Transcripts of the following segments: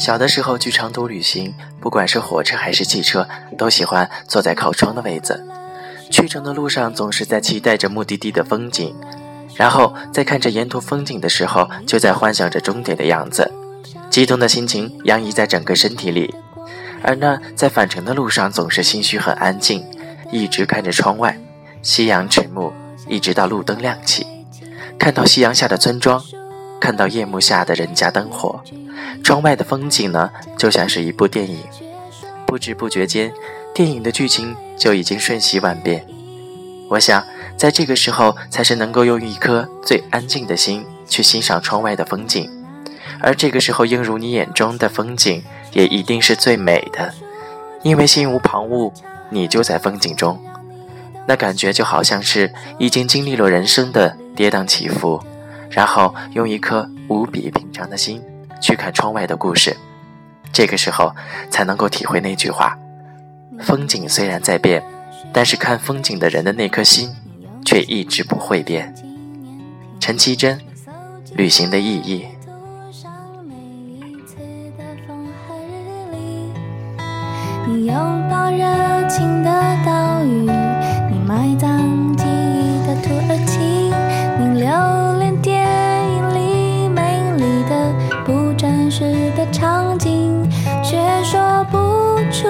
小的时候去长途旅行，不管是火车还是汽车，都喜欢坐在靠窗的位子。去程的路上总是在期待着目的地的风景，然后在看着沿途风景的时候，就在幻想着终点的样子，激动的心情洋溢在整个身体里。而那在返程的路上总是心绪很安静，一直看着窗外，夕阳迟暮，一直到路灯亮起，看到夕阳下的村庄，看到夜幕下的人家灯火。窗外的风景呢，就像是一部电影，不知不觉间，电影的剧情就已经瞬息万变。我想，在这个时候，才是能够用一颗最安静的心去欣赏窗外的风景，而这个时候映入你眼中的风景，也一定是最美的，因为心无旁骛，你就在风景中，那感觉就好像是已经经历了人生的跌宕起伏，然后用一颗无比平常的心。去看窗外的故事，这个时候才能够体会那句话：风景虽然在变，但是看风景的人的那颗心却一直不会变。陈绮贞，旅行的意义。你拥抱热场景却说不出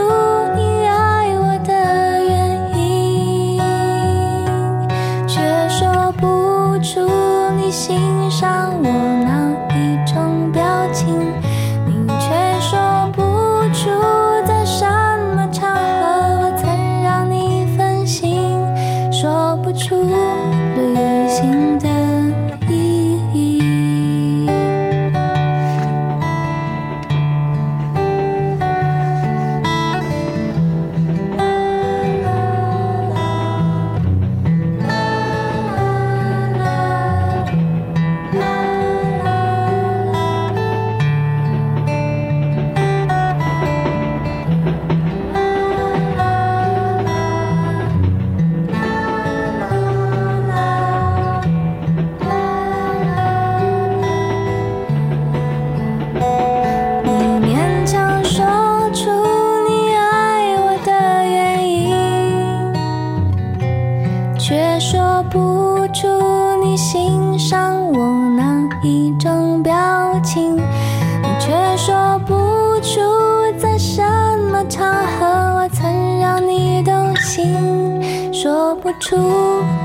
出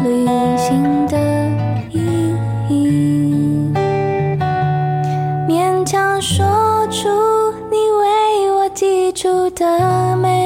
旅行的意义，勉强说出你为我寄出的每。